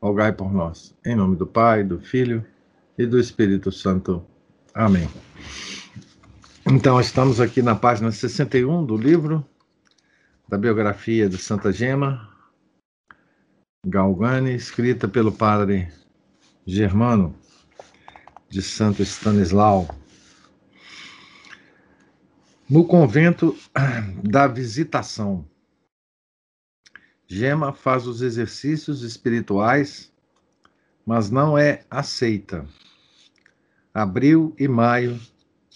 rogai por nós. Em nome do Pai, do Filho e do Espírito Santo. Amém. Então, estamos aqui na página 61 do livro da biografia de Santa Gema Galgani, escrita pelo padre Germano de Santo Stanislau. No convento da Visitação. Gema faz os exercícios espirituais, mas não é aceita. Abril e maio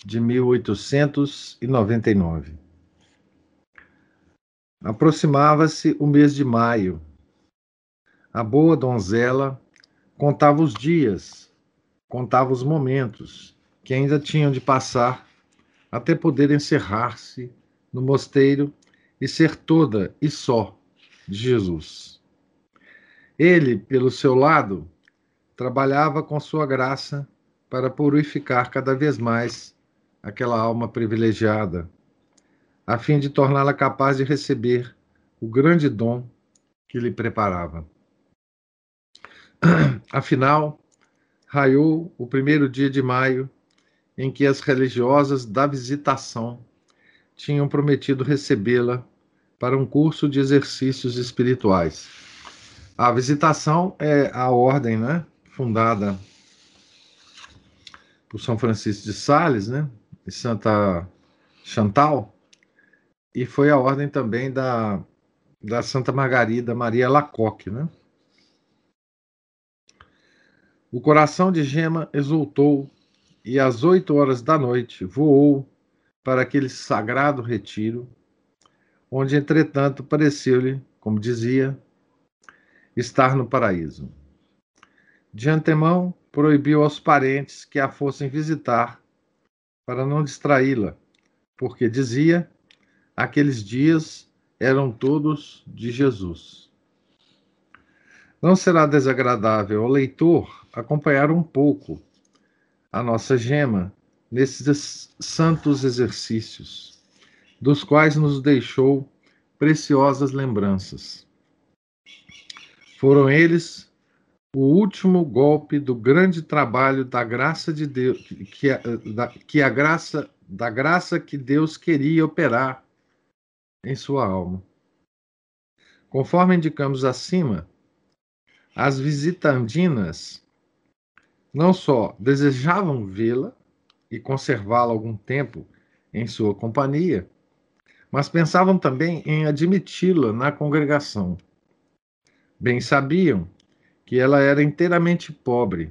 de 1899. Aproximava-se o mês de maio. A boa donzela contava os dias, contava os momentos que ainda tinham de passar até poder encerrar-se no mosteiro e ser toda e só de Jesus. Ele, pelo seu lado, trabalhava com sua graça para purificar cada vez mais aquela alma privilegiada, a fim de torná-la capaz de receber o grande dom que lhe preparava. Afinal, raiou o primeiro dia de maio em que as religiosas da visitação tinham prometido recebê-la para um curso de exercícios espirituais. A visitação é a ordem, né, fundada por São Francisco de Sales, né, e Santa Chantal, e foi a ordem também da, da Santa Margarida Maria Lacoque, né? O coração de Gema exultou e às oito horas da noite voou para aquele sagrado retiro onde, entretanto, pareceu-lhe, como dizia, estar no paraíso. De antemão, proibiu aos parentes que a fossem visitar, para não distraí-la, porque dizia, aqueles dias eram todos de Jesus. Não será desagradável ao leitor acompanhar um pouco a nossa gema nesses santos exercícios dos quais nos deixou preciosas lembranças. Foram eles o último golpe do grande trabalho da graça de Deus, que a, da, que a graça da graça que Deus queria operar em sua alma. Conforme indicamos acima, as visitandinas não só desejavam vê-la e conservá-la algum tempo em sua companhia, mas pensavam também em admiti-la na congregação. Bem sabiam que ela era inteiramente pobre,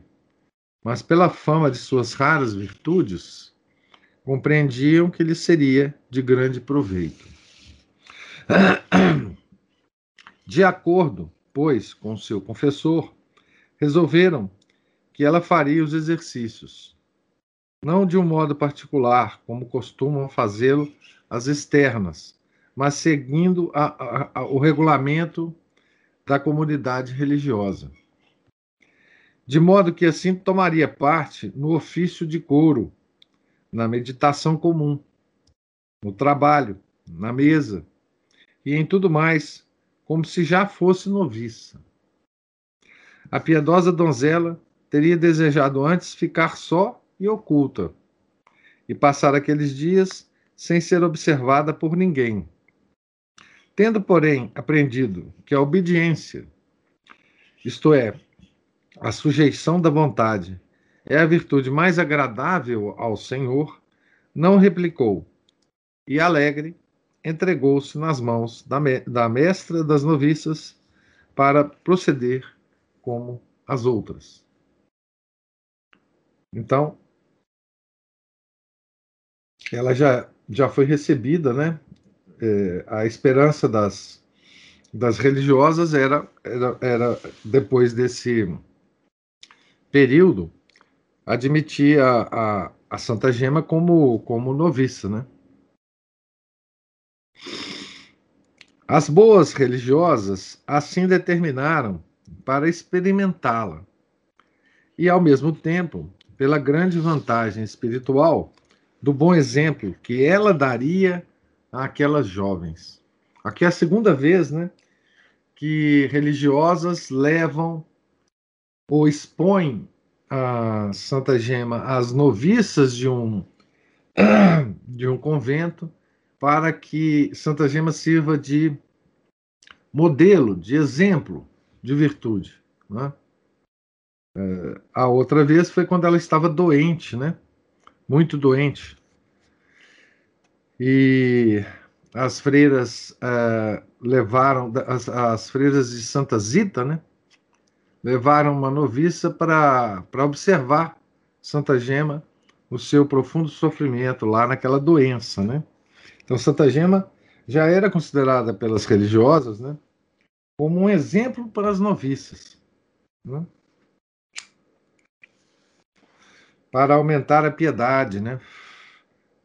mas pela fama de suas raras virtudes, compreendiam que lhe seria de grande proveito. De acordo, pois, com seu confessor, resolveram que ela faria os exercícios, não de um modo particular, como costumam fazê-lo as externas, mas seguindo a, a, a, o regulamento da comunidade religiosa. De modo que assim tomaria parte no ofício de couro, na meditação comum, no trabalho, na mesa e em tudo mais, como se já fosse noviça. A piedosa donzela teria desejado antes ficar só e oculta, e passar aqueles dias sem ser observada por ninguém. Tendo, porém, aprendido que a obediência, isto é, a sujeição da vontade, é a virtude mais agradável ao Senhor, não replicou e, alegre, entregou-se nas mãos da, me da mestra das noviças para proceder como as outras. Então, ela já já foi recebida, né? É, a esperança das, das religiosas era, era, era depois desse período, admitir a, a, a Santa Gema como, como noviça, né? As boas religiosas assim determinaram para experimentá-la. E, ao mesmo tempo, pela grande vantagem espiritual do bom exemplo que ela daria àquelas jovens. Aqui é a segunda vez, né, que religiosas levam ou expõem a Santa Gema às noviças de um de um convento para que Santa Gema sirva de modelo, de exemplo de virtude. Né? É, a outra vez foi quando ela estava doente, né? Muito doente. E as freiras uh, levaram, as, as, freiras de Santa Zita, né? Levaram uma noviça para observar Santa Gema, o seu profundo sofrimento lá naquela doença, né? Então, Santa Gema já era considerada pelas religiosas, né? Como um exemplo para as noviças. Né? Para aumentar a piedade, né?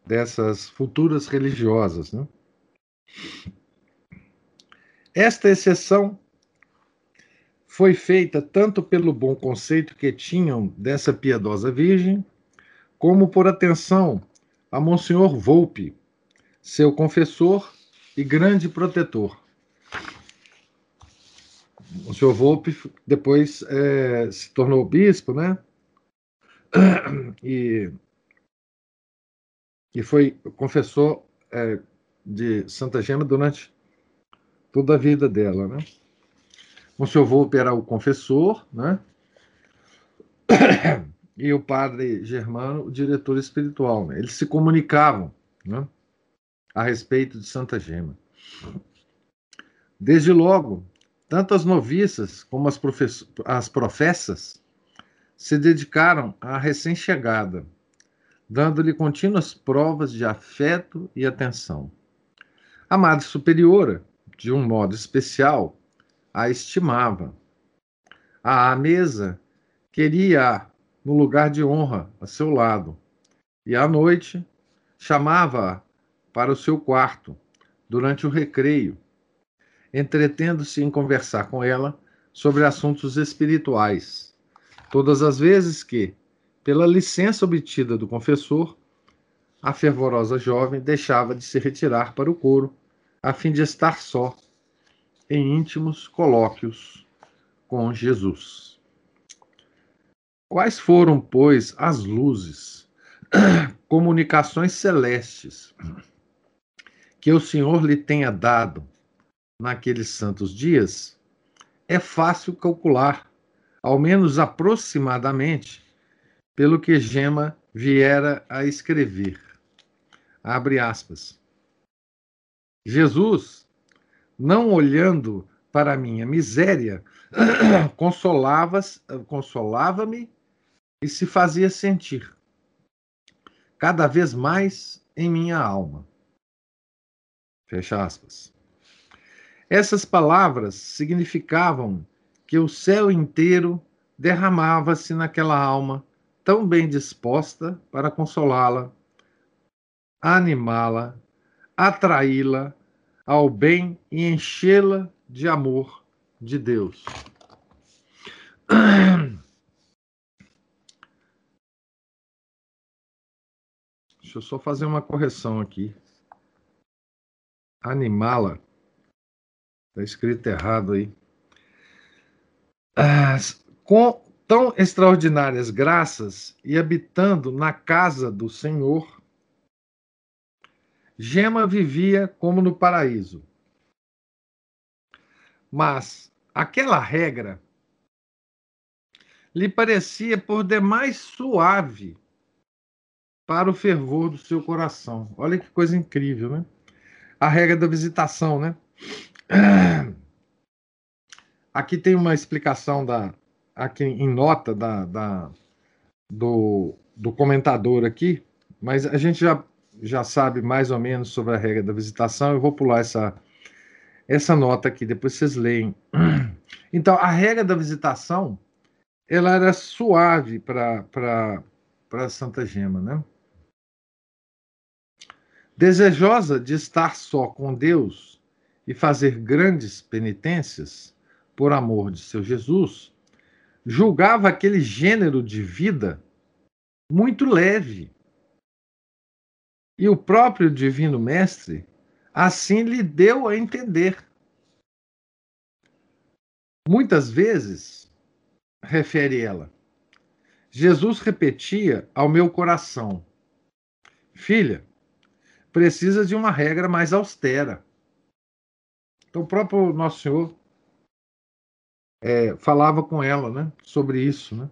Dessas futuras religiosas, né? Esta exceção foi feita tanto pelo bom conceito que tinham dessa piedosa virgem, como por atenção a Monsenhor Volpe, seu confessor e grande protetor. O senhor Volpe depois é, se tornou bispo, né? E, e foi confessor é, de Santa Gema durante toda a vida dela, né? O senhor Volpe era o confessor, né? E o padre Germano, o diretor espiritual. Né? Eles se comunicavam, né? a respeito de Santa Gema. Desde logo, tanto as noviças como as, as professas se dedicaram à recém-chegada, dando-lhe contínuas provas de afeto e atenção. A Madre Superiora, de um modo especial, a estimava. À mesa, queria no lugar de honra a seu lado, e à noite chamava-a para o seu quarto durante o recreio, entretendo-se em conversar com ela sobre assuntos espirituais, todas as vezes que, pela licença obtida do confessor, a fervorosa jovem deixava de se retirar para o coro, a fim de estar só, em íntimos colóquios com Jesus. Quais foram, pois, as luzes, comunicações celestes que o Senhor lhe tenha dado naqueles santos dias, é fácil calcular, ao menos aproximadamente, pelo que Gema viera a escrever. Abre aspas. Jesus, não olhando para a minha miséria, consolava-me consolava e se fazia sentir cada vez mais em minha alma. Fecha aspas. Essas palavras significavam que o céu inteiro derramava-se naquela alma tão bem disposta para consolá-la, animá-la, atraí-la ao bem e enchê-la de amor de Deus. Deixa eu só fazer uma correção aqui animala. Está escrito errado aí. Com tão extraordinárias graças e habitando na casa do Senhor, Gema vivia como no paraíso. Mas aquela regra lhe parecia por demais suave para o fervor do seu coração. Olha que coisa incrível, né? a regra da visitação, né? Aqui tem uma explicação da, aqui em nota da, da do, do comentador aqui, mas a gente já, já sabe mais ou menos sobre a regra da visitação. Eu vou pular essa, essa nota aqui, depois vocês leem. Então, a regra da visitação, ela era suave para Santa Gema, né? Desejosa de estar só com Deus e fazer grandes penitências por amor de seu Jesus, julgava aquele gênero de vida muito leve. E o próprio Divino Mestre assim lhe deu a entender. Muitas vezes, refere ela, Jesus repetia ao meu coração: Filha, precisa de uma regra mais austera. Então, o próprio Nosso Senhor é, falava com ela né, sobre isso. Né?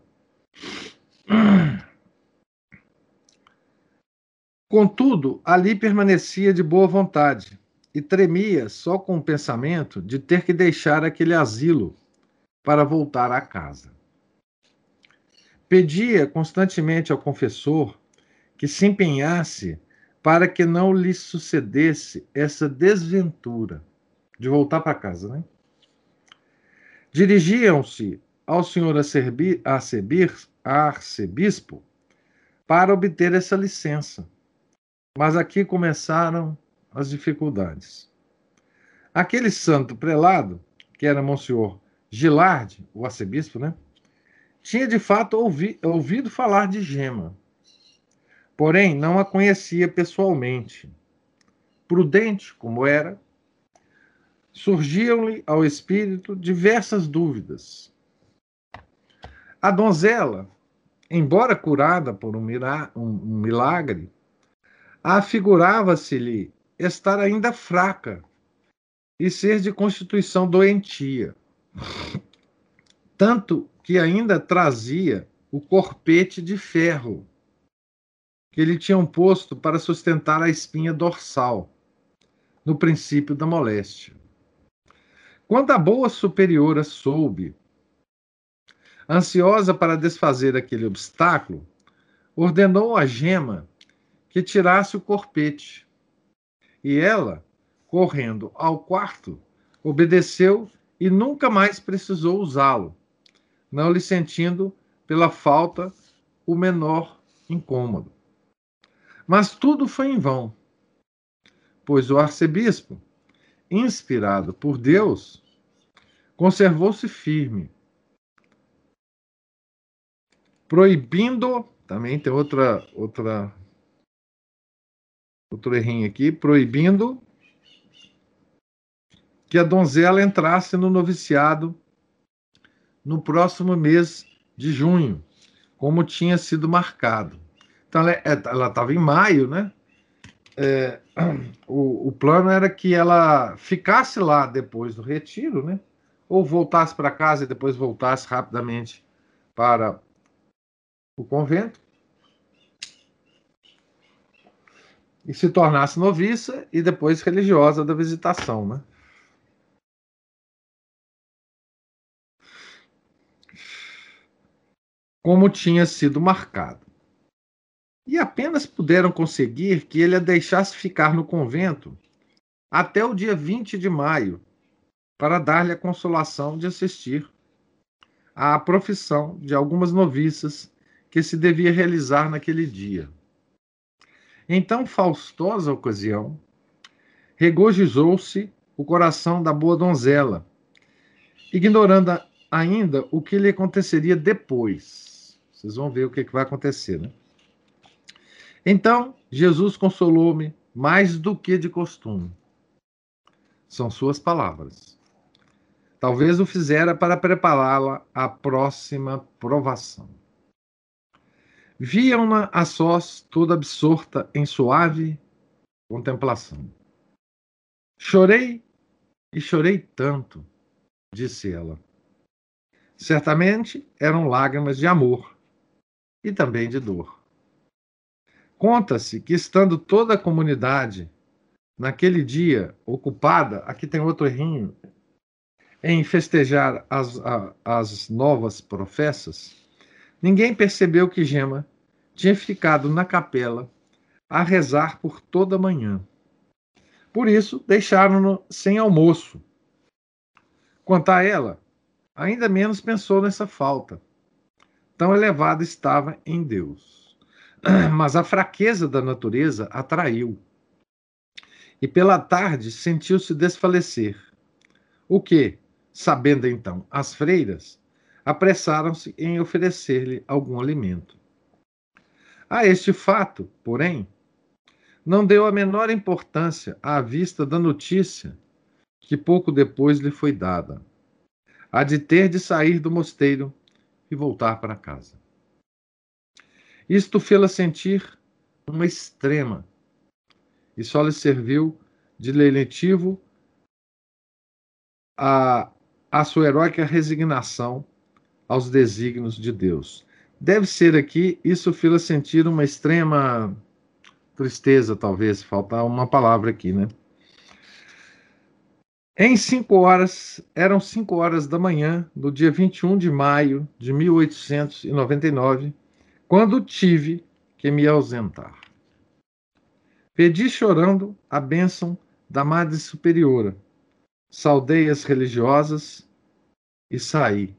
Contudo, ali permanecia de boa vontade e tremia só com o pensamento de ter que deixar aquele asilo para voltar à casa. Pedia constantemente ao confessor que se empenhasse para que não lhe sucedesse essa desventura de voltar para casa, né? Dirigiam-se ao senhor arcebispo para obter essa licença. Mas aqui começaram as dificuldades. Aquele santo prelado, que era Monsenhor Gilard, o arcebispo, né? Tinha de fato ouvi, ouvido falar de Gema, porém não a conhecia pessoalmente. Prudente como era, surgiam-lhe ao espírito diversas dúvidas. A donzela, embora curada por um, milagre, afigurava-se-lhe estar ainda fraca e ser de constituição doentia. Tanto que ainda trazia o corpete de ferro que lhe tinham posto para sustentar a espinha dorsal, no princípio da moléstia. Quando a boa superiora soube, ansiosa para desfazer aquele obstáculo, ordenou a gema que tirasse o corpete. E ela, correndo ao quarto, obedeceu e nunca mais precisou usá-lo, não lhe sentindo pela falta o menor incômodo. Mas tudo foi em vão, pois o arcebispo, inspirado por Deus, conservou-se firme, proibindo, também tem outra outra outro errinho aqui, proibindo que a donzela entrasse no noviciado no próximo mês de junho, como tinha sido marcado. Então, ela estava em maio, né? É, o, o, plano era que ela ficasse lá depois do retiro, né? Ou voltasse para casa e depois voltasse rapidamente para o convento. E se tornasse noviça e depois religiosa da visitação, né? Como tinha sido marcado e apenas puderam conseguir que ele a deixasse ficar no convento até o dia 20 de maio, para dar-lhe a consolação de assistir à profissão de algumas noviças que se devia realizar naquele dia. Em tão faustosa ocasião, regozijou-se o coração da boa donzela, ignorando ainda o que lhe aconteceria depois. Vocês vão ver o que vai acontecer, né? Então, Jesus consolou-me mais do que de costume. São suas palavras. Talvez o fizera para prepará-la à próxima provação. Viam-na a sós, toda absorta em suave contemplação. Chorei e chorei tanto, disse ela. Certamente eram lágrimas de amor e também de dor. Conta-se que, estando toda a comunidade naquele dia ocupada, aqui tem outro errinho, em festejar as, as novas professas, ninguém percebeu que Gema tinha ficado na capela a rezar por toda a manhã. Por isso, deixaram-no sem almoço. Quanto a ela, ainda menos pensou nessa falta. Tão elevada estava em Deus. Mas a fraqueza da natureza atraiu. E pela tarde sentiu-se desfalecer. O que, sabendo então as freiras, apressaram-se em oferecer-lhe algum alimento. A este fato, porém, não deu a menor importância à vista da notícia que pouco depois lhe foi dada. Há de ter de sair do mosteiro e voltar para casa. Isto fê-la sentir uma extrema e só lhe serviu de leletivo a, a sua heróica resignação aos desígnios de Deus. Deve ser aqui, isso fila sentir uma extrema tristeza, talvez, faltar uma palavra aqui, né? Em cinco horas, eram cinco horas da manhã do dia 21 de maio de 1899, quando tive que me ausentar. Pedi chorando a bênção da Madre Superiora, saudei as religiosas e saí.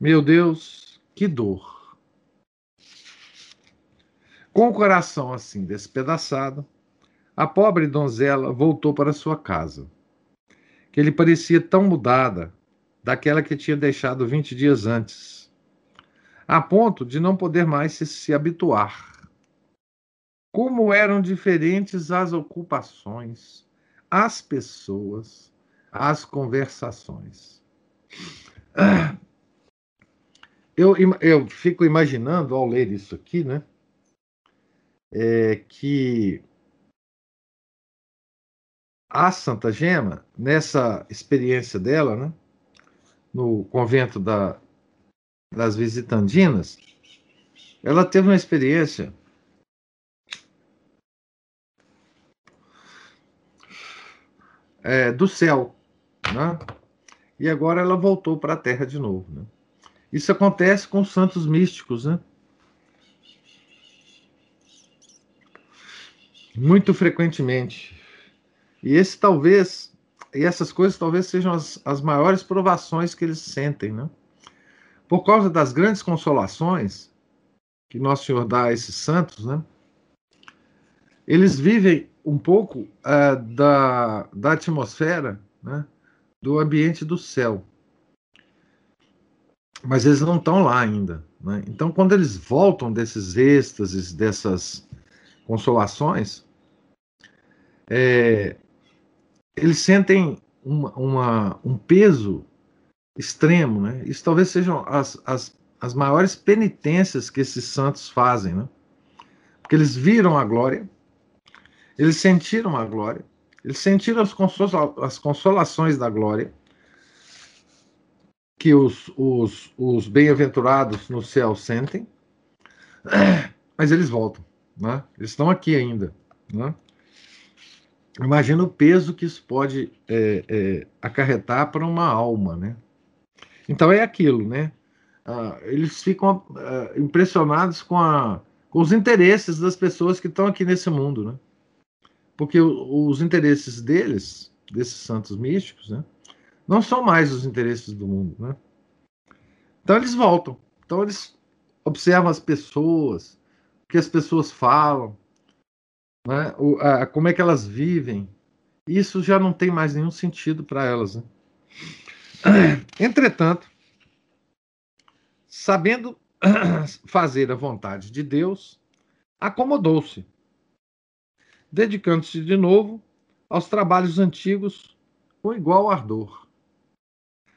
Meu Deus, que dor! Com o coração assim despedaçado, a pobre donzela voltou para sua casa, que lhe parecia tão mudada daquela que tinha deixado vinte dias antes, a ponto de não poder mais se, se habituar. Como eram diferentes as ocupações, as pessoas, as conversações. Eu, eu fico imaginando, ao ler isso aqui, né, é, que a Santa Gema, nessa experiência dela, né, no convento da, das Visitandinas, ela teve uma experiência é, do céu. Né? E agora ela voltou para a terra de novo. Né? Isso acontece com os santos místicos. Né? Muito frequentemente. E esse talvez, e essas coisas talvez sejam as, as maiores provações que eles sentem, né? Por causa das grandes consolações que Nosso Senhor dá a esses santos, né? Eles vivem um pouco uh, da, da atmosfera, né, do ambiente do céu. Mas eles não estão lá ainda. Né? Então, quando eles voltam desses êxtases, dessas consolações, é, eles sentem uma, uma, um peso extremo. Né? Isso talvez sejam as, as, as maiores penitências que esses santos fazem. Né? Porque eles viram a glória, eles sentiram a glória, eles sentiram as, consola as consolações da glória que os, os, os bem-aventurados no céu sentem, mas eles voltam, né? eles estão aqui ainda. Né? Imagina o peso que isso pode é, é, acarretar para uma alma. Né? Então é aquilo, né? Ah, eles ficam ah, impressionados com, a, com os interesses das pessoas que estão aqui nesse mundo. Né? Porque os interesses deles, desses santos místicos, né, não são mais os interesses do mundo. Né? Então eles voltam. Então eles observam as pessoas, o que as pessoas falam, né, o, a, como é que elas vivem. Isso já não tem mais nenhum sentido para elas. Né? Entretanto, sabendo fazer a vontade de Deus, acomodou-se dedicando-se de novo aos trabalhos antigos com igual ardor.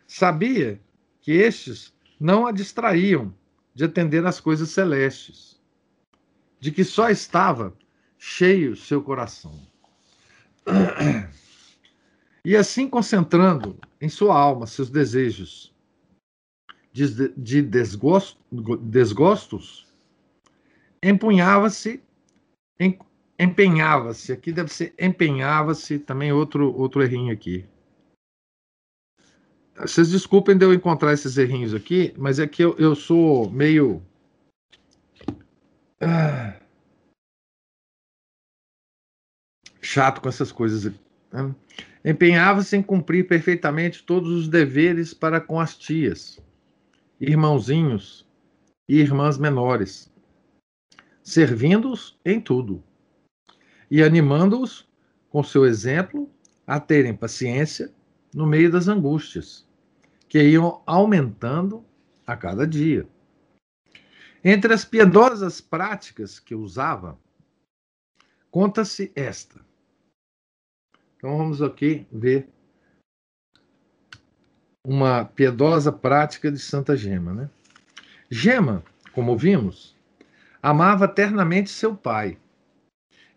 Sabia que estes não a distraíam de atender às coisas celestes, de que só estava cheio seu coração. E assim concentrando em sua alma seus desejos de, de desgosto, desgostos, empunhava-se em empenhava-se. Aqui deve ser empenhava-se, também outro, outro errinho aqui. Vocês desculpem de eu encontrar esses errinhos aqui, mas é que eu, eu sou meio. Ah, chato com essas coisas. Né? Empenhava-se em cumprir perfeitamente todos os deveres para com as tias, irmãozinhos e irmãs menores, servindo-os em tudo e animando-os com seu exemplo a terem paciência no meio das angústias, que iam aumentando a cada dia. Entre as piedosas práticas que usava, conta-se esta. Então vamos aqui ver uma piedosa prática de Santa Gema, né? Gema, como vimos, amava ternamente seu pai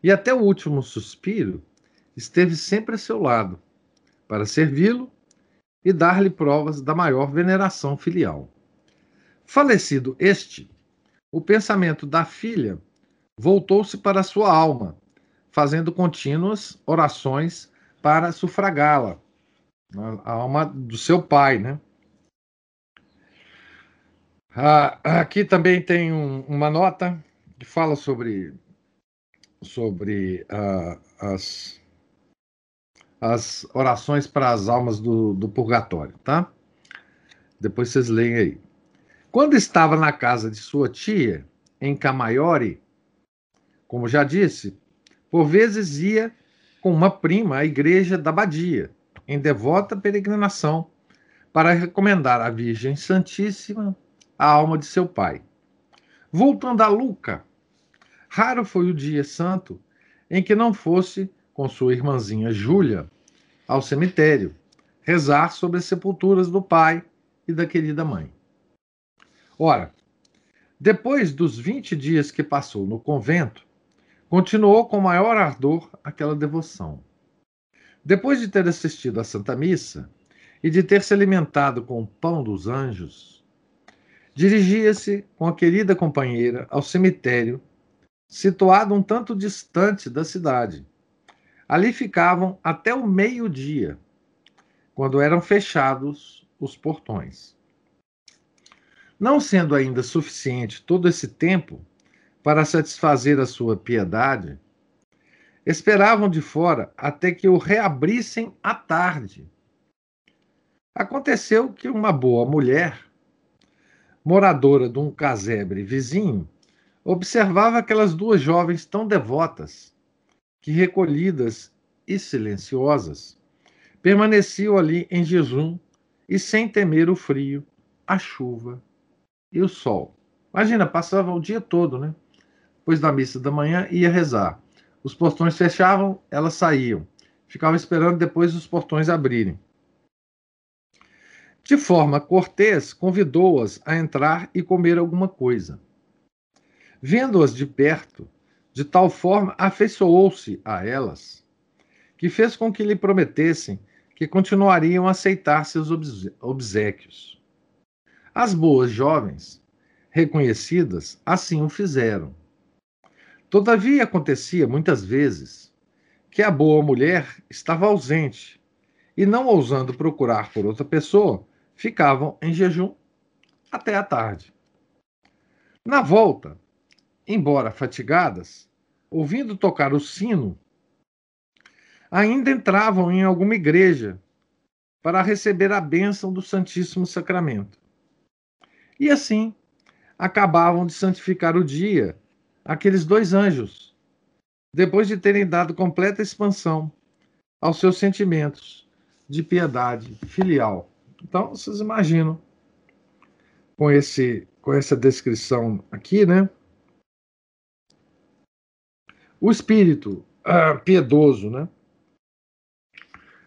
e até o último suspiro esteve sempre a seu lado, para servi-lo e dar-lhe provas da maior veneração filial. Falecido este, o pensamento da filha voltou-se para sua alma, fazendo contínuas orações para sufragá-la, a alma do seu pai, né? Ah, aqui também tem um, uma nota que fala sobre sobre uh, as, as orações para as almas do, do purgatório, tá? Depois vocês leem aí. Quando estava na casa de sua tia, em Camaiore, como já disse, por vezes ia com uma prima à igreja da Badia, em devota peregrinação, para recomendar à Virgem Santíssima a alma de seu pai. Voltando a Luca, Raro foi o dia santo em que não fosse com sua irmãzinha Júlia ao cemitério rezar sobre as sepulturas do pai e da querida mãe. Ora, depois dos 20 dias que passou no convento, continuou com maior ardor aquela devoção. Depois de ter assistido à Santa Missa e de ter se alimentado com o pão dos anjos, dirigia-se com a querida companheira ao cemitério situado um tanto distante da cidade. Ali ficavam até o meio-dia, quando eram fechados os portões. Não sendo ainda suficiente todo esse tempo para satisfazer a sua piedade, esperavam de fora até que o reabrissem à tarde. Aconteceu que uma boa mulher, moradora de um casebre vizinho, observava aquelas duas jovens tão devotas, que recolhidas e silenciosas, permaneciam ali em jejum e sem temer o frio, a chuva e o sol. Imagina, passava o dia todo, né? Depois da missa da manhã, ia rezar. Os portões fechavam, elas saíam. Ficavam esperando depois os portões abrirem. De forma cortês, convidou-as a entrar e comer alguma coisa. Vendo-as de perto, de tal forma afeiçoou-se a elas, que fez com que lhe prometessem que continuariam a aceitar seus obsequios. As boas jovens, reconhecidas, assim o fizeram. Todavia acontecia muitas vezes que a boa mulher estava ausente e, não ousando procurar por outra pessoa, ficavam em jejum até a tarde. Na volta, embora fatigadas, ouvindo tocar o sino, ainda entravam em alguma igreja para receber a bênção do Santíssimo Sacramento. E assim acabavam de santificar o dia aqueles dois anjos, depois de terem dado completa expansão aos seus sentimentos de piedade filial. Então, vocês imaginam com esse com essa descrição aqui, né? O espírito uh, piedoso, né?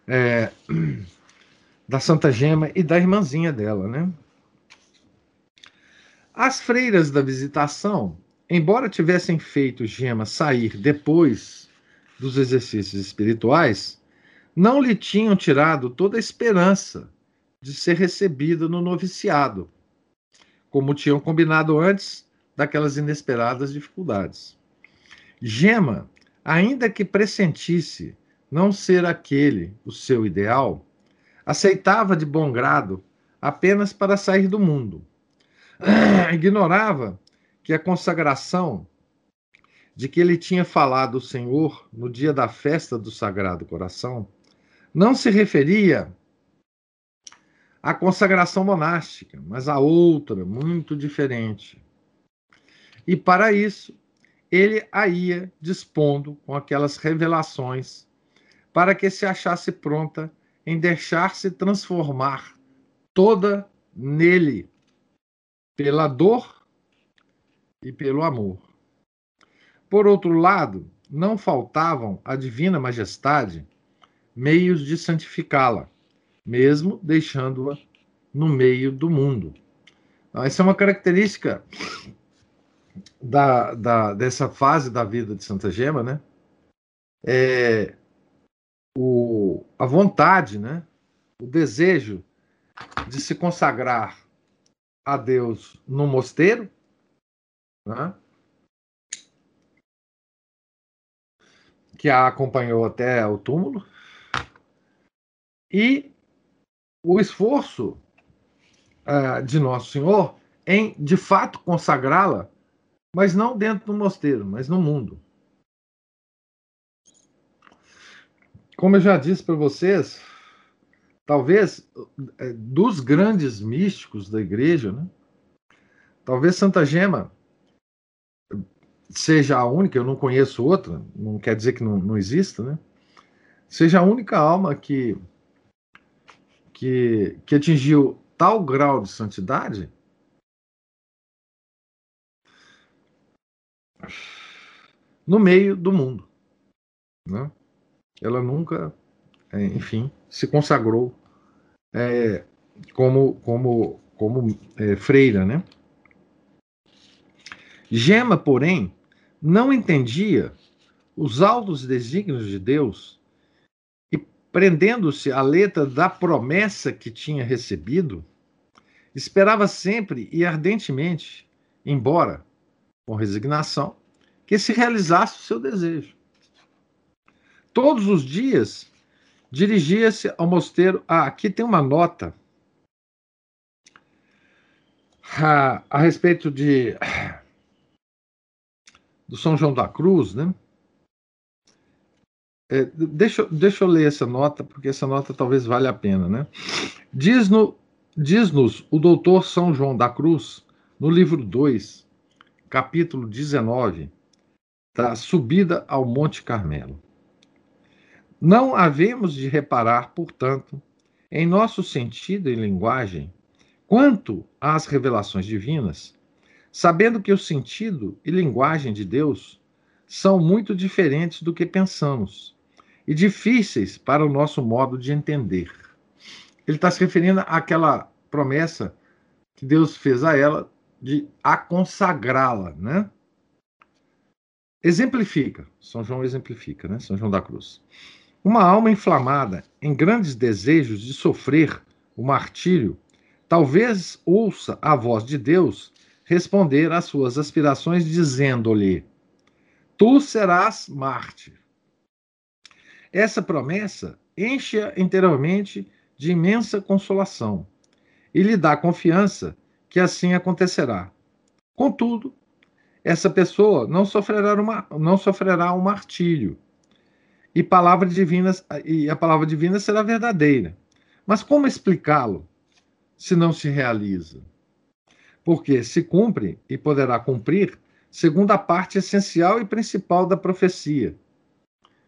É, da Santa Gema e da irmãzinha dela, né? As freiras da visitação, embora tivessem feito Gema sair depois dos exercícios espirituais, não lhe tinham tirado toda a esperança de ser recebida no noviciado, como tinham combinado antes daquelas inesperadas dificuldades. Gema, ainda que pressentisse não ser aquele o seu ideal, aceitava de bom grado apenas para sair do mundo. Ignorava que a consagração de que ele tinha falado o Senhor no dia da festa do Sagrado Coração, não se referia à consagração monástica, mas a outra, muito diferente. E para isso, ele a ia dispondo com aquelas revelações para que se achasse pronta em deixar-se transformar toda nele, pela dor e pelo amor. Por outro lado, não faltavam à Divina Majestade meios de santificá-la, mesmo deixando-a no meio do mundo. Essa é uma característica da, da, dessa fase da vida de Santa Gema, né? É o, a vontade, né? O desejo de se consagrar a Deus no mosteiro, né? que a acompanhou até o túmulo, e o esforço uh, de Nosso Senhor em, de fato, consagrá-la, mas não dentro do mosteiro, mas no mundo. Como eu já disse para vocês, talvez é, dos grandes místicos da igreja, né? talvez Santa Gema seja a única, eu não conheço outra, não quer dizer que não, não exista, né? seja a única alma que, que, que atingiu tal grau de santidade no meio do mundo. Né? Ela nunca é, enfim, se consagrou é, como, como, como é, freira, né? Gema, porém, não entendia os altos desígnios de Deus e, prendendo-se à letra da promessa que tinha recebido, esperava sempre e ardentemente, embora com resignação, que se realizasse o seu desejo. Todos os dias Dirigia-se ao mosteiro. Ah, aqui tem uma nota a, a respeito de do São João da Cruz, né? É, deixa, deixa eu ler essa nota, porque essa nota talvez valha a pena, né? Diz-nos diz o doutor São João da Cruz, no livro 2, capítulo 19, da Subida ao Monte Carmelo. Não havemos de reparar, portanto, em nosso sentido e linguagem quanto às revelações divinas, sabendo que o sentido e linguagem de Deus são muito diferentes do que pensamos e difíceis para o nosso modo de entender. Ele está se referindo àquela promessa que Deus fez a ela de a consagrá-la, né? Exemplifica, São João exemplifica, né? São João da Cruz. Uma alma inflamada em grandes desejos de sofrer o martírio, talvez ouça a voz de Deus responder às suas aspirações, dizendo-lhe: Tu serás mártir. Essa promessa enche-a interiormente de imensa consolação e lhe dá confiança que assim acontecerá. Contudo, essa pessoa não sofrerá, uma, não sofrerá um martírio e palavra divina e a palavra divina será verdadeira. Mas como explicá-lo se não se realiza? Porque se cumpre e poderá cumprir segundo a parte essencial e principal da profecia.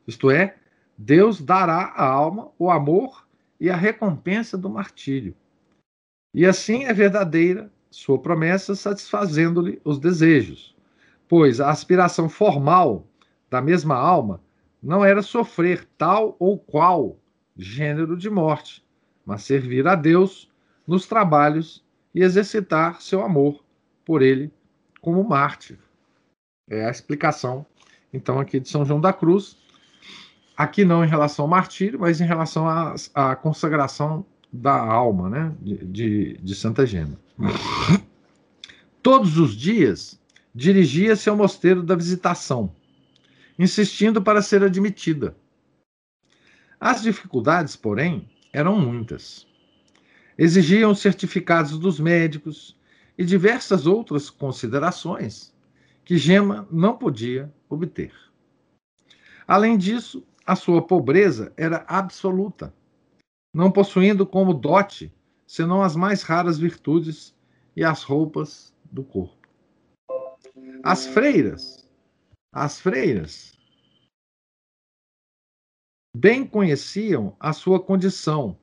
Isto é, Deus dará à alma o amor e a recompensa do martírio. E assim é verdadeira sua promessa, satisfazendo-lhe os desejos. Pois a aspiração formal da mesma alma não era sofrer tal ou qual gênero de morte, mas servir a Deus nos trabalhos e exercitar seu amor por ele como mártir. É a explicação, então, aqui de São João da Cruz. Aqui não em relação ao martírio, mas em relação à, à consagração da alma, né, de, de, de Santa Gema. Todos os dias dirigia-se ao mosteiro da Visitação, insistindo para ser admitida. As dificuldades, porém, eram muitas. Exigiam certificados dos médicos e diversas outras considerações que Gema não podia obter. Além disso, a sua pobreza era absoluta, não possuindo como dote senão as mais raras virtudes e as roupas do corpo. As freiras, as freiras, bem conheciam a sua condição,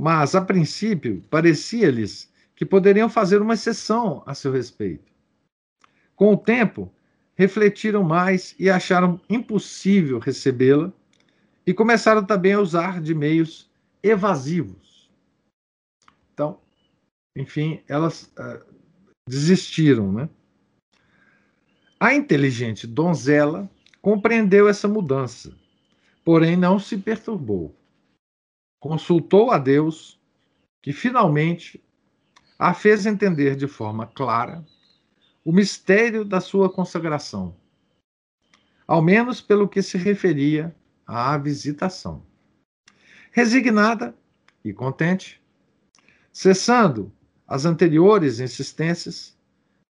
mas a princípio parecia-lhes que poderiam fazer uma exceção a seu respeito. Com o tempo, refletiram mais e acharam impossível recebê-la e começaram também a usar de meios evasivos. Então, enfim, elas uh, desistiram, né? A inteligente donzela compreendeu essa mudança, porém não se perturbou. Consultou a Deus, que finalmente a fez entender de forma clara o mistério da sua consagração, ao menos pelo que se referia à visitação. Resignada e contente, cessando as anteriores insistências,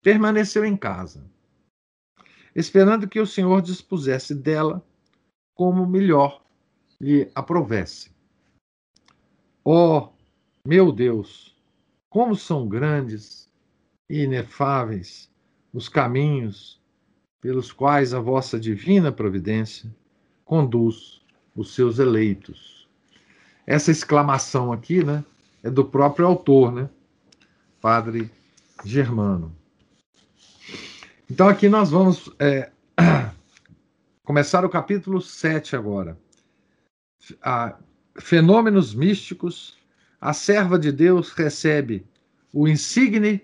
permaneceu em casa, esperando que o Senhor dispusesse dela como melhor lhe aprovesse. Oh, meu Deus, como são grandes e inefáveis os caminhos pelos quais a vossa divina providência conduz os seus eleitos. Essa exclamação aqui, né, é do próprio autor, né, Padre Germano. Então aqui nós vamos é, começar o capítulo 7 agora. A, fenômenos místicos, a serva de Deus recebe o insigne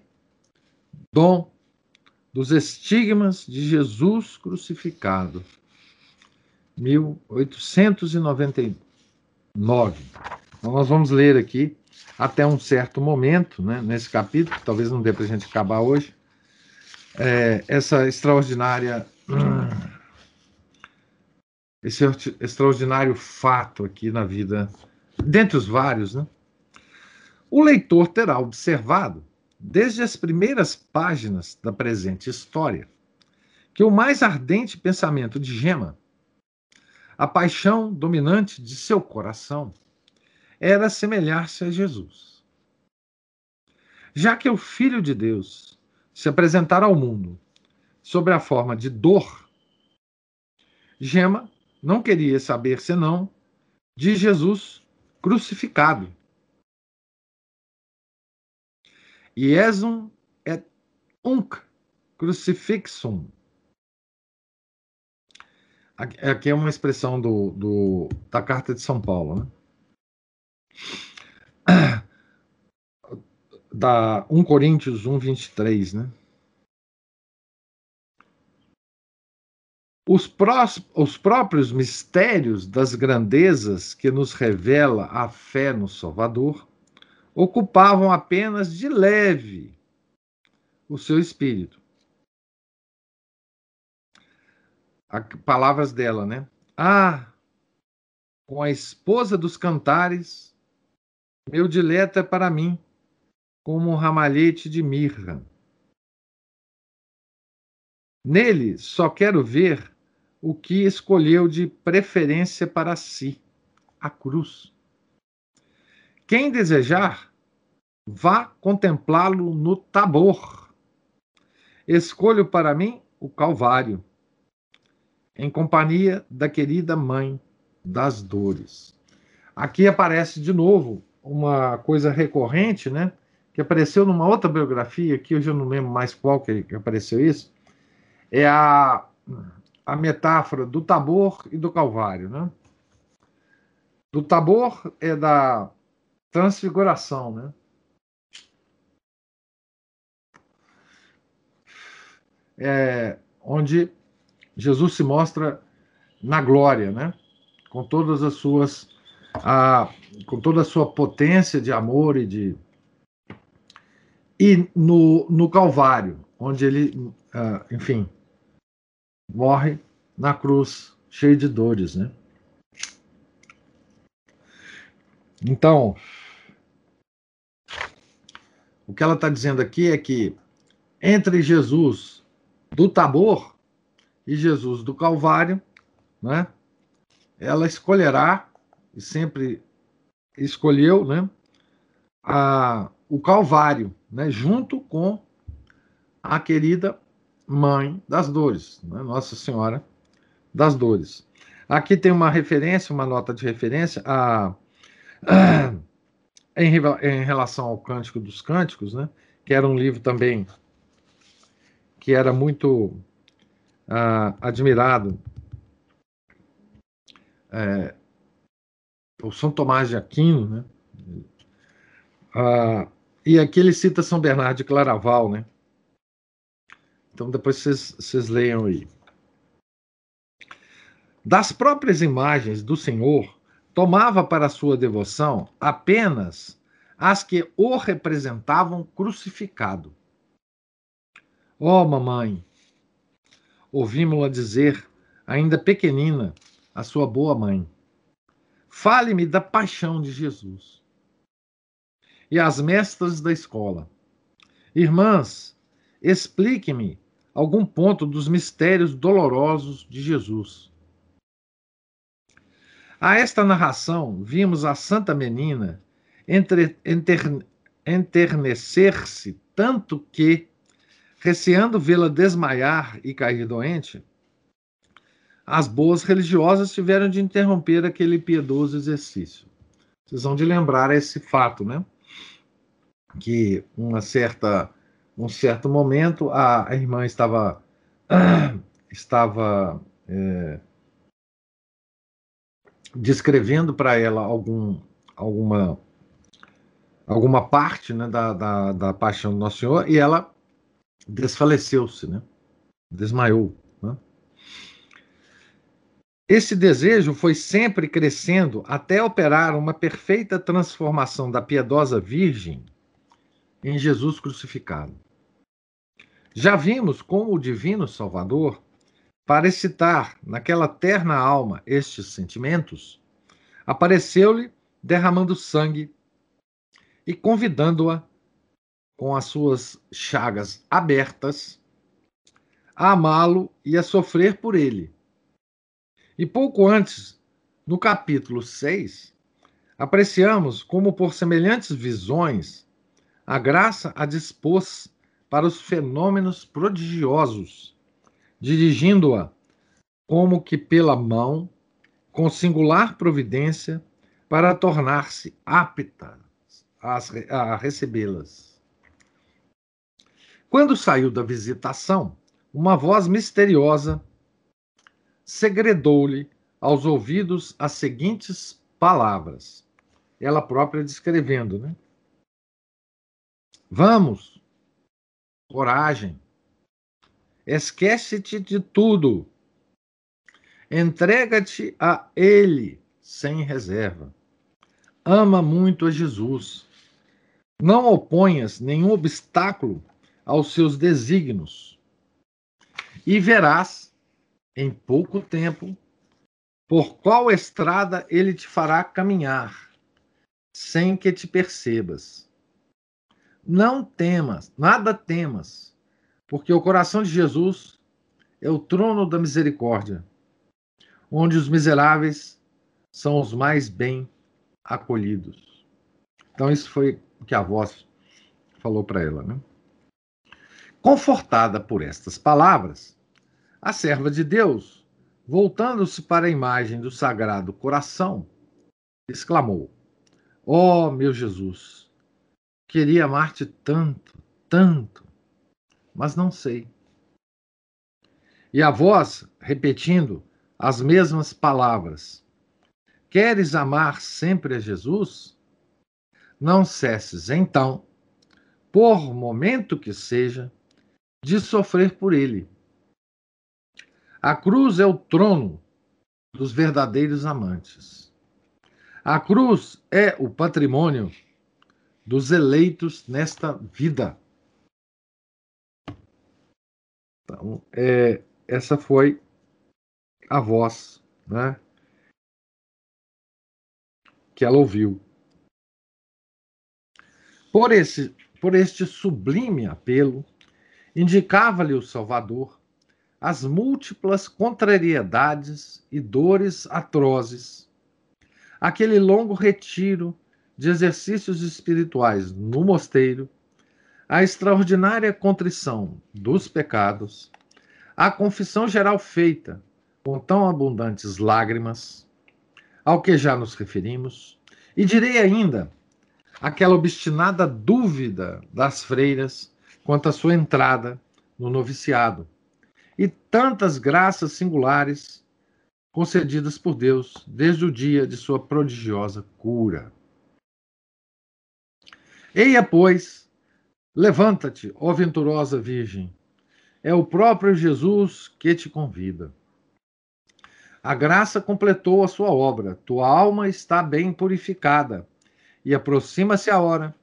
dom dos estigmas de Jesus crucificado. 1899. Então, nós vamos ler aqui até um certo momento, né, nesse capítulo, talvez não dê para a gente acabar hoje, é, essa extraordinária. Esse extraordinário fato aqui na vida, dentre os vários, né? O leitor terá observado desde as primeiras páginas da presente história, que o mais ardente pensamento de Gema, a paixão dominante de seu coração, era semelhar-se a Jesus. Já que o Filho de Deus se apresentar ao mundo sob a forma de dor, Gema não queria saber senão de Jesus crucificado Iesum et unc crucifixum. Aqui é uma expressão do, do, da Carta de São Paulo, né? Da 1 Coríntios 1, 23, né? Os, prós, os próprios mistérios das grandezas que nos revela a fé no Salvador ocupavam apenas de leve o seu espírito. palavras dela, né? Ah, com a esposa dos cantares, meu dileto é para mim como um ramalhete de mirra. Nele só quero ver o que escolheu de preferência para si, a cruz. Quem desejar, vá contemplá-lo no Tabor. Escolho para mim o Calvário, em companhia da querida Mãe das Dores. Aqui aparece de novo uma coisa recorrente, né? Que apareceu numa outra biografia, que eu já não lembro mais qual que apareceu isso, é a, a metáfora do Tabor e do Calvário, né? Do Tabor é da transfiguração, né? É, onde Jesus se mostra na glória, né? Com todas as suas, a, com toda a sua potência de amor e de e no, no Calvário, onde ele, uh, enfim, morre na cruz, cheio de dores, né? Então, o que ela está dizendo aqui é que entre Jesus do Tabor e Jesus do Calvário, né? Ela escolherá e sempre escolheu, né? A, o Calvário, né? Junto com a querida Mãe das Dores, né? Nossa Senhora das Dores. Aqui tem uma referência, uma nota de referência a, a em, em relação ao Cântico dos Cânticos, né? Que era um livro também que era muito ah, admirado. É, o São Tomás de Aquino, né? Ah, e aqui ele cita São Bernardo de Claraval, né? Então depois vocês, leiam aí. Das próprias imagens do Senhor, tomava para sua devoção apenas as que o representavam crucificado. Oh, mamãe, ouvimos-la dizer, ainda pequenina, a sua boa mãe: Fale-me da paixão de Jesus. E as mestras da escola: Irmãs, explique-me algum ponto dos mistérios dolorosos de Jesus. A esta narração, vimos a Santa Menina entre, enter, enternecer-se tanto que, receando vê-la desmaiar e cair doente, as boas religiosas tiveram de interromper aquele piedoso exercício. Vocês vão de lembrar esse fato, né? Que uma certa, um certo momento a, a irmã estava estava é, descrevendo para ela algum, alguma alguma parte né, da, da, da paixão do Nosso Senhor e ela desfaleceu-se, né? desmaiou. Né? Esse desejo foi sempre crescendo até operar uma perfeita transformação da piedosa Virgem em Jesus crucificado. Já vimos como o Divino Salvador para excitar naquela terna alma estes sentimentos, apareceu-lhe derramando sangue e convidando-a, com as suas chagas abertas, a amá-lo e a sofrer por ele. E pouco antes, no capítulo 6, apreciamos como, por semelhantes visões, a graça a dispôs para os fenômenos prodigiosos dirigindo-a como que pela mão, com singular providência, para tornar-se apta a recebê-las. Quando saiu da visitação, uma voz misteriosa segredou-lhe aos ouvidos as seguintes palavras. Ela própria descrevendo, né? Vamos, coragem, Esquece-te de tudo. Entrega-te a Ele sem reserva. Ama muito a Jesus. Não oponhas nenhum obstáculo aos seus desígnios. E verás, em pouco tempo, por qual estrada ele te fará caminhar, sem que te percebas. Não temas, nada temas porque o coração de Jesus é o trono da misericórdia, onde os miseráveis são os mais bem acolhidos. Então, isso foi o que a voz falou para ela. Né? Confortada por estas palavras, a serva de Deus, voltando-se para a imagem do sagrado coração, exclamou: Ó oh, meu Jesus, queria amar-te tanto, tanto mas não sei. E a voz, repetindo as mesmas palavras: Queres amar sempre a Jesus? Não cesses, então, por momento que seja, de sofrer por ele. A cruz é o trono dos verdadeiros amantes. A cruz é o patrimônio dos eleitos nesta vida. Então, é, essa foi a voz né, que ela ouviu. Por, esse, por este sublime apelo, indicava-lhe o Salvador as múltiplas contrariedades e dores atrozes, aquele longo retiro de exercícios espirituais no mosteiro, a extraordinária contrição dos pecados, a confissão geral feita com tão abundantes lágrimas, ao que já nos referimos, e direi ainda aquela obstinada dúvida das freiras quanto à sua entrada no noviciado, e tantas graças singulares concedidas por Deus desde o dia de sua prodigiosa cura. Eia, pois, levanta-te, ó venturosa Virgem, é o próprio Jesus que te convida. A graça completou a sua obra, tua alma está bem purificada, e aproxima-se a hora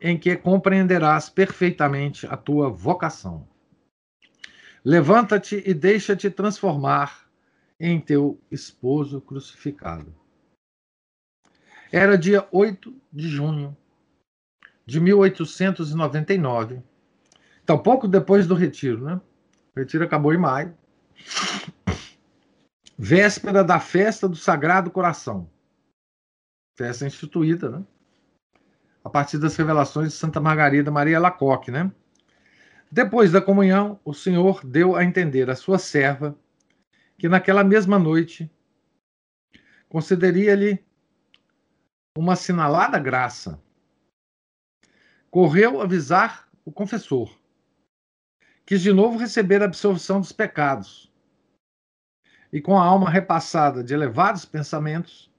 em que compreenderás perfeitamente a tua vocação. Levanta-te e deixa-te transformar em teu esposo crucificado. Era dia 8 de junho de 1899. Então, pouco depois do retiro, né? O retiro acabou em maio. Véspera da festa do Sagrado Coração. Festa instituída, né? A partir das revelações de Santa Margarida Maria Lacoque, né? Depois da comunhão, o Senhor deu a entender à sua serva que naquela mesma noite concederia-lhe uma assinalada graça. Correu avisar o confessor. Quis de novo receber a absolvição dos pecados. E com a alma repassada de elevados pensamentos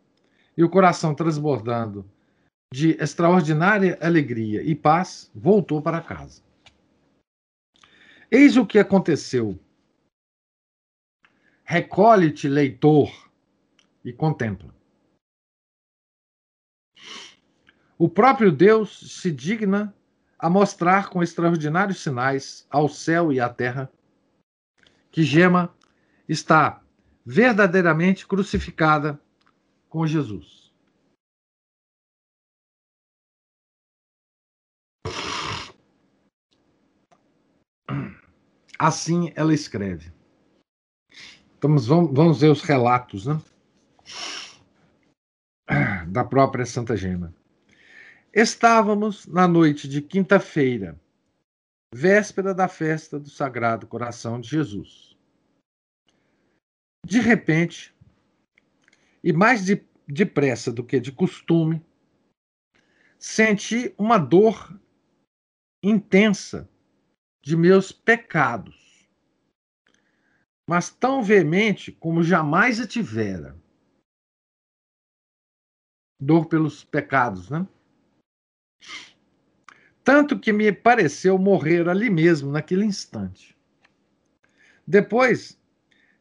e o coração transbordando de extraordinária alegria e paz, voltou para casa. Eis o que aconteceu. Recolhe-te, leitor, e contempla. O próprio Deus se digna a mostrar com extraordinários sinais ao céu e à terra que Gema está verdadeiramente crucificada com Jesus. Assim ela escreve. Então, vamos, vamos ver os relatos né? da própria Santa Gema. Estávamos na noite de quinta-feira, véspera da festa do Sagrado Coração de Jesus. De repente, e mais de, depressa do que de costume, senti uma dor intensa de meus pecados, mas tão veemente como jamais a tivera. Dor pelos pecados, né? Tanto que me pareceu morrer ali mesmo, naquele instante. Depois,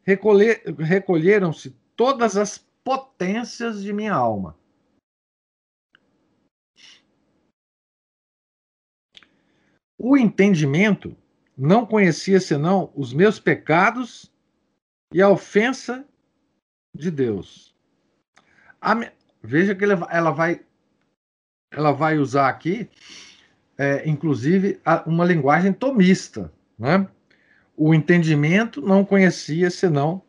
recolheram-se todas as potências de minha alma O entendimento não conhecia senão os meus pecados e a ofensa de Deus. Me... Veja que ela vai, ela vai usar aqui, é, inclusive, uma linguagem tomista. Né? O entendimento não conhecia senão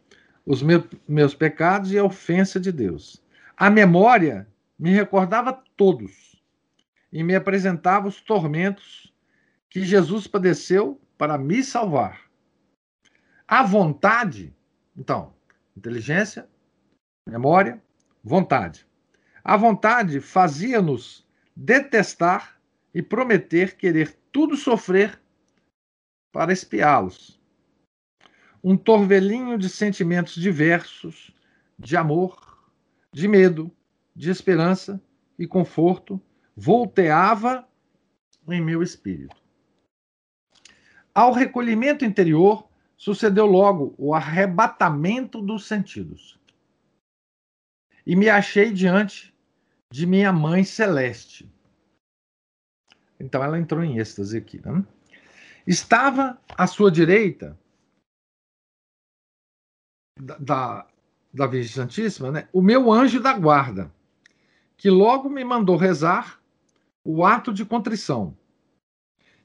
os meus, meus pecados e a ofensa de Deus. A memória me recordava todos e me apresentava os tormentos que Jesus padeceu para me salvar. A vontade, então, inteligência, memória, vontade. A vontade fazia-nos detestar e prometer querer tudo sofrer para espiá-los. Um torvelinho de sentimentos diversos, de amor, de medo, de esperança e conforto, volteava em meu espírito. Ao recolhimento interior, sucedeu logo o arrebatamento dos sentidos. E me achei diante de minha mãe celeste. Então ela entrou em êxtase aqui. Né? Estava à sua direita da, da, Virgem Santíssima né, o meu anjo da guarda, que logo me mandou rezar o ato de contrição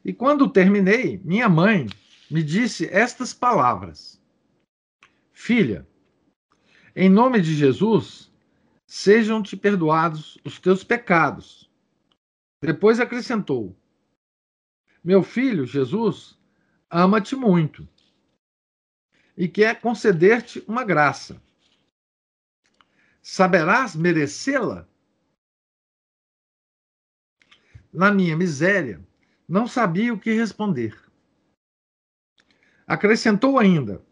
e quando terminei, minha mãe me disse estas palavras: Filha, em nome de Jesus, sejam-te perdoados os teus pecados. Depois acrescentou: Meu filho, Jesus, ama-te muito e quer conceder-te uma graça. Saberás merecê-la? Na minha miséria, não sabia o que responder. Acrescentou ainda: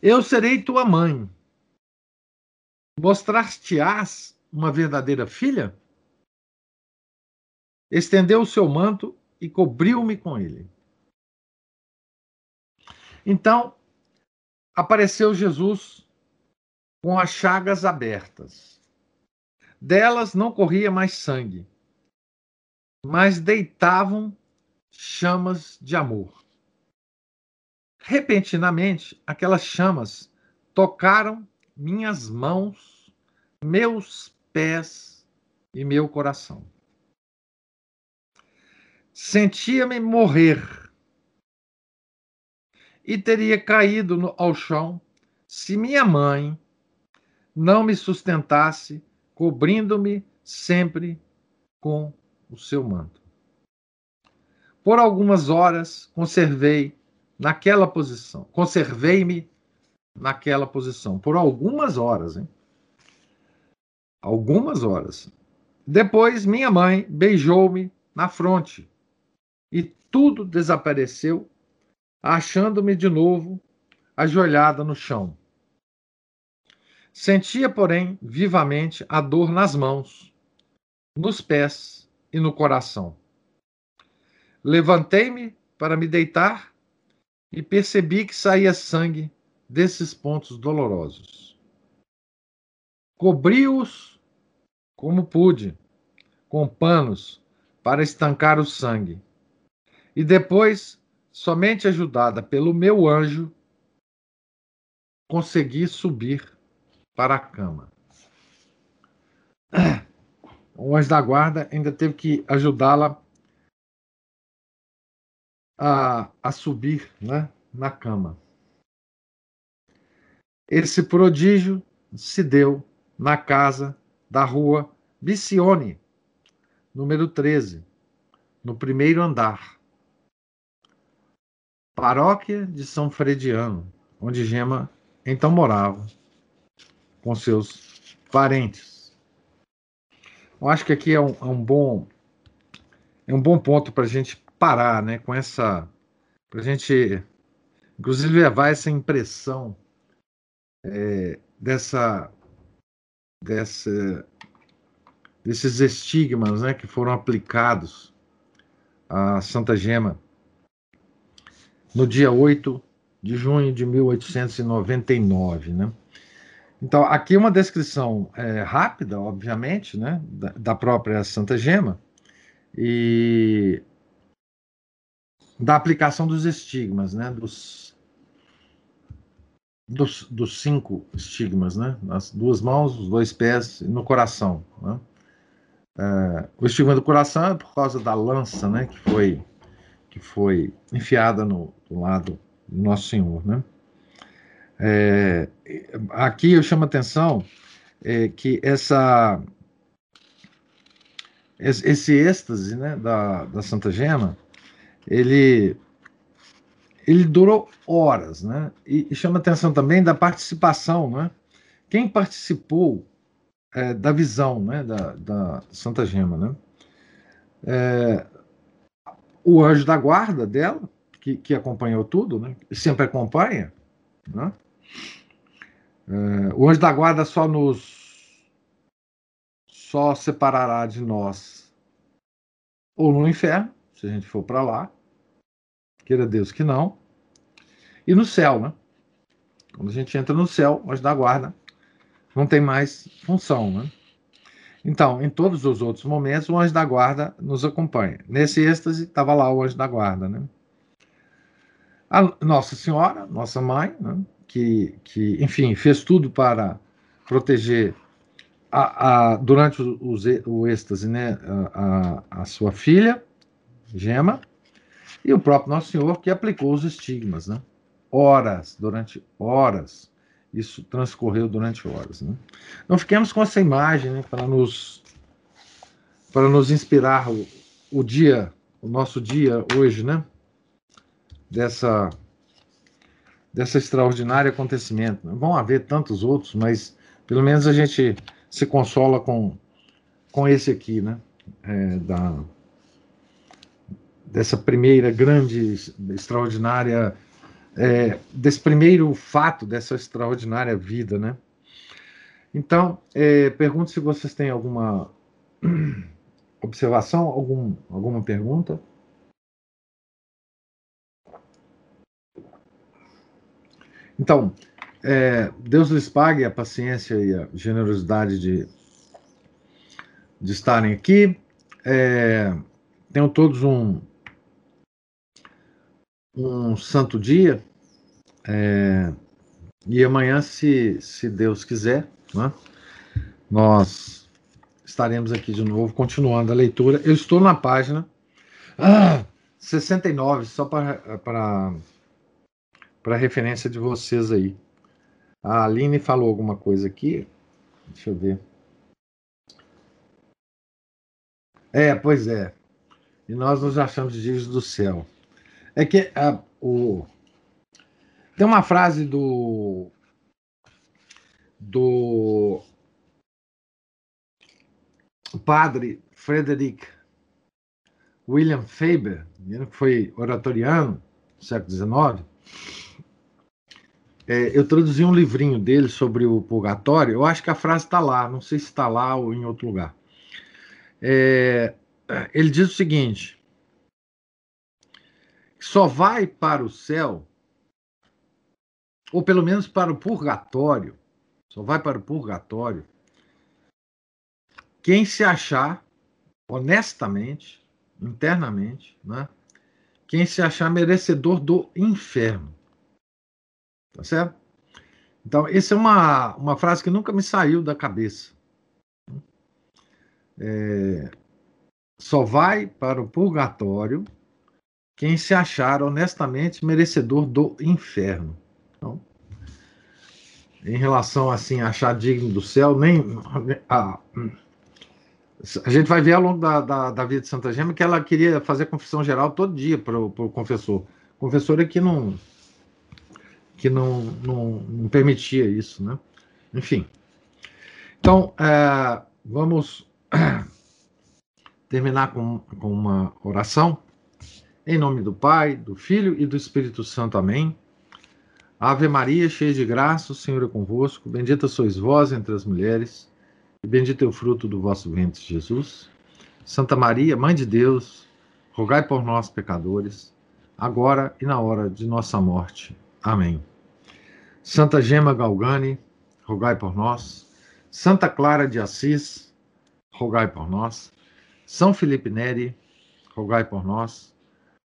Eu serei tua mãe. Mostrar-te-ás uma verdadeira filha? Estendeu o seu manto e cobriu-me com ele. Então, apareceu Jesus com as chagas abertas. Delas não corria mais sangue, mas deitavam chamas de amor. Repentinamente, aquelas chamas tocaram minhas mãos, meus pés e meu coração. Sentia-me morrer e teria caído no, ao chão se minha mãe não me sustentasse, cobrindo-me sempre com o seu manto. Por algumas horas conservei naquela posição, conservei-me naquela posição, por algumas horas, hein? Algumas horas. Depois minha mãe beijou-me na fronte e tudo desapareceu achando-me de novo ajoelhada no chão. Sentia, porém, vivamente a dor nas mãos, nos pés e no coração. Levantei-me para me deitar e percebi que saía sangue desses pontos dolorosos. Cobri-os como pude, com panos para estancar o sangue. E depois somente ajudada pelo meu anjo, consegui subir para a cama. O anjo da guarda ainda teve que ajudá-la a, a subir né, na cama. Esse prodígio se deu na casa da rua Bicione, número 13, no primeiro andar paróquia de São Frediano, onde Gema então morava com seus parentes. Eu acho que aqui é um, é um bom é um bom ponto para a gente parar, né, com essa para a gente inclusive levar essa impressão é, dessa dessa desses estigmas, né, que foram aplicados a Santa Gema no dia 8 de junho de 1899, né? Então, aqui uma descrição é, rápida, obviamente, né, da, da, própria Santa Gema e da aplicação dos estigmas, né, dos, dos, dos cinco estigmas, né, nas duas mãos, os dois pés e no coração. Né? É, o estigma do coração é por causa da lança, né, que foi que foi enfiada no, do lado do Nosso Senhor, né? É, aqui eu chamo a atenção é, que essa esse êxtase né, da, da Santa Gema, ele, ele durou horas, né? E, e chama atenção também da participação, né? Quem participou é, da visão né, da, da Santa Gema, né? É, o anjo da guarda dela, que, que acompanhou tudo, né? sempre acompanha. Né? É, o anjo da guarda só nos só separará de nós ou no inferno, se a gente for para lá, queira Deus que não, e no céu, né? Quando a gente entra no céu, o anjo da guarda não tem mais função, né? Então, em todos os outros momentos, o anjo da guarda nos acompanha. Nesse êxtase, estava lá o anjo da guarda, né? A Nossa Senhora, nossa mãe, né? que, que, enfim, fez tudo para proteger a, a, durante o, o, o êxtase, né? A, a, a sua filha, Gema, e o próprio Nosso Senhor que aplicou os estigmas, né? horas, durante horas. Isso transcorreu durante horas. Né? Então fiquemos com essa imagem né, para nos para nos inspirar o, o dia, o nosso dia hoje, né? Dessa dessa extraordinário acontecimento. Vão haver tantos outros, mas pelo menos a gente se consola com com esse aqui, né? É, da dessa primeira grande, extraordinária, é, desse primeiro fato dessa extraordinária vida, né? Então, é, pergunto se vocês têm alguma observação, algum, alguma pergunta. Então, é, Deus lhes pague a paciência e a generosidade de, de estarem aqui. É, tenham todos um, um santo dia. É, e amanhã, se, se Deus quiser, né, nós estaremos aqui de novo, continuando a leitura. Eu estou na página ah, 69, só para referência de vocês aí. A Aline falou alguma coisa aqui. Deixa eu ver. É, pois é. E nós nos achamos dias do céu. É que a, o, tem uma frase do do padre Frederick William Faber, que foi oratoriano do século XIX, é, eu traduzi um livrinho dele sobre o purgatório. Eu acho que a frase está lá, não sei se está lá ou em outro lugar. É, ele diz o seguinte: só vai para o céu, ou pelo menos para o purgatório, só vai para o purgatório quem se achar honestamente, internamente, né? quem se achar merecedor do inferno. Tá certo? Então, essa é uma, uma frase que nunca me saiu da cabeça. É, só vai para o purgatório quem se achar honestamente merecedor do inferno. Então, em relação assim a achar digno do céu, nem a, a gente vai ver ao longo da, da, da, vida de Santa Gema que ela queria fazer confissão geral todo dia para o confessor. O confessor é que não que não, não, não, permitia isso, né? Enfim. Então, é, vamos terminar com, com uma oração. Em nome do Pai, do Filho e do Espírito Santo. Amém. Ave Maria, cheia de graça, o Senhor é convosco. Bendita sois vós entre as mulheres, e bendito é o fruto do vosso ventre, Jesus. Santa Maria, Mãe de Deus, rogai por nós, pecadores, agora e na hora de nossa morte. Amém. Santa Gema Galgani, rogai por nós. Santa Clara de Assis, rogai por nós. São Felipe Neri, rogai por nós.